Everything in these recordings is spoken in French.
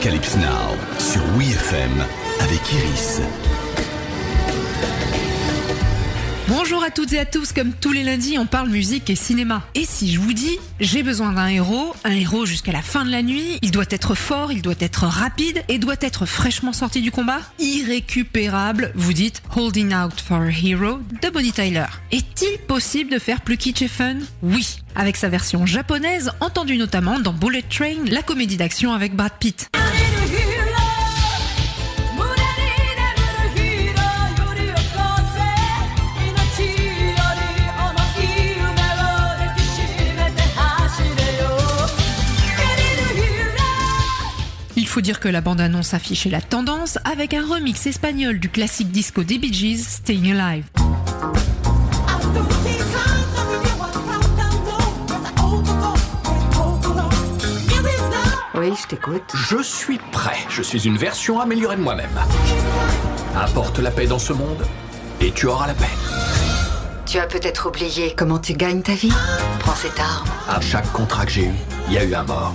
Arocalypse Now sur WeFM avec Iris. Bonjour à toutes et à tous, comme tous les lundis, on parle musique et cinéma. Et si je vous dis, j'ai besoin d'un héros, un héros jusqu'à la fin de la nuit, il doit être fort, il doit être rapide et doit être fraîchement sorti du combat, irrécupérable, vous dites Holding Out for a Hero de Bonnie Tyler. Est-il possible de faire plus kitsch et fun? Oui, avec sa version japonaise, entendue notamment dans Bullet Train, la comédie d'action avec Brad Pitt. Faut dire que la bande-annonce affichait la tendance avec un remix espagnol du classique disco des Bee Gees, Staying Alive. Oui, je t'écoute. Je suis prêt. Je suis une version améliorée de moi-même. Apporte la paix dans ce monde et tu auras la paix. Tu as peut-être oublié comment tu gagnes ta vie. Prends cette arme. À chaque contrat que j'ai eu, il y a eu un mort.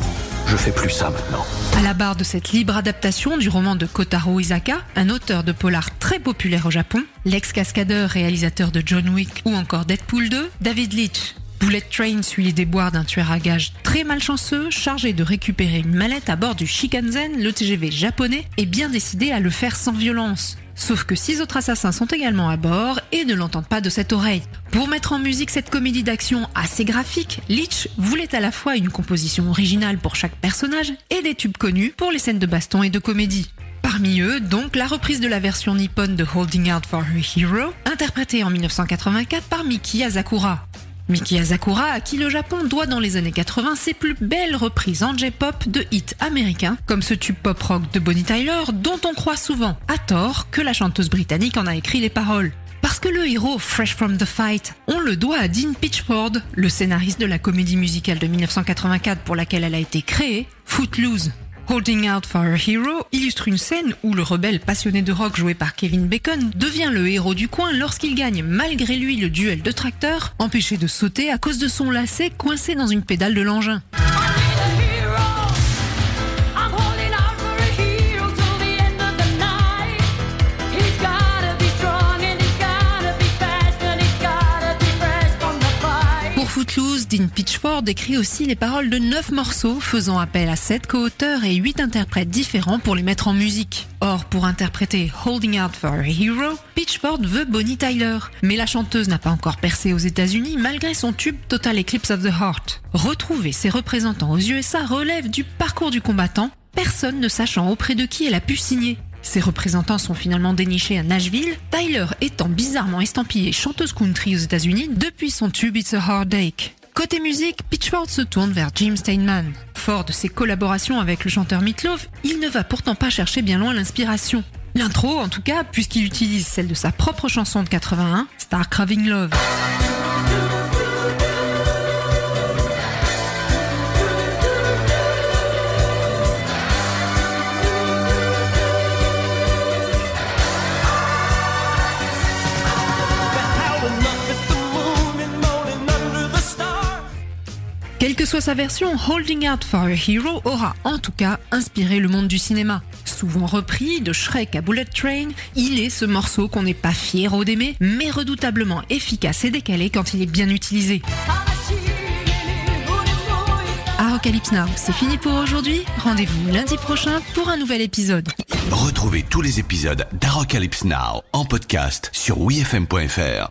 Je fais plus ça maintenant. À la barre de cette libre adaptation du roman de Kotaro Isaka, un auteur de polar très populaire au Japon, l'ex-cascadeur réalisateur de John Wick ou encore Deadpool 2, David Leitch. Bullet Train suit les déboires d'un tueur à gages très malchanceux, chargé de récupérer une mallette à bord du Shikansen, le TGV japonais, et bien décidé à le faire sans violence. Sauf que six autres assassins sont également à bord et ne l'entendent pas de cette oreille. Pour mettre en musique cette comédie d'action assez graphique, Leach voulait à la fois une composition originale pour chaque personnage et des tubes connus pour les scènes de baston et de comédie. Parmi eux, donc, la reprise de la version nippone de Holding Out for a Hero, interprétée en 1984 par Miki Asakura. Miki Asakura, à qui le Japon doit dans les années 80 ses plus belles reprises en J-pop de hits américains, comme ce tube pop rock de Bonnie Tyler, dont on croit souvent, à tort, que la chanteuse britannique en a écrit les paroles. Parce que le héros Fresh from the Fight, on le doit à Dean Pitchford, le scénariste de la comédie musicale de 1984 pour laquelle elle a été créée, Footloose. Holding Out for a Hero illustre une scène où le rebelle passionné de rock joué par Kevin Bacon devient le héros du coin lorsqu'il gagne malgré lui le duel de tracteurs, empêché de sauter à cause de son lacet coincé dans une pédale de l'engin. Dean Pitchford écrit aussi les paroles de 9 morceaux faisant appel à 7 co-auteurs et 8 interprètes différents pour les mettre en musique. Or, pour interpréter Holding Out for a Hero, Pitchford veut Bonnie Tyler. Mais la chanteuse n'a pas encore percé aux États-Unis malgré son tube Total Eclipse of the Heart. Retrouver ses représentants aux USA relève du parcours du combattant, personne ne sachant auprès de qui elle a pu signer. Ses représentants sont finalement dénichés à Nashville, Tyler étant bizarrement estampillée chanteuse country aux États-Unis depuis son tube It's a Hard Ache. Côté musique, Pitchford se tourne vers Jim Steinman. Fort de ses collaborations avec le chanteur Meatloaf, il ne va pourtant pas chercher bien loin l'inspiration. L'intro, en tout cas, puisqu'il utilise celle de sa propre chanson de 81, Star Craving Love. Quelle que soit sa version, Holding Out for a Hero aura en tout cas inspiré le monde du cinéma. Souvent repris, de Shrek à Bullet Train, il est ce morceau qu'on n'est pas fier d'aimer, mais redoutablement efficace et décalé quand il est bien utilisé. Arocalypse Now, c'est fini pour aujourd'hui. Rendez-vous lundi prochain pour un nouvel épisode. Retrouvez tous les épisodes d'Arocalypse Now en podcast sur wefm.fr.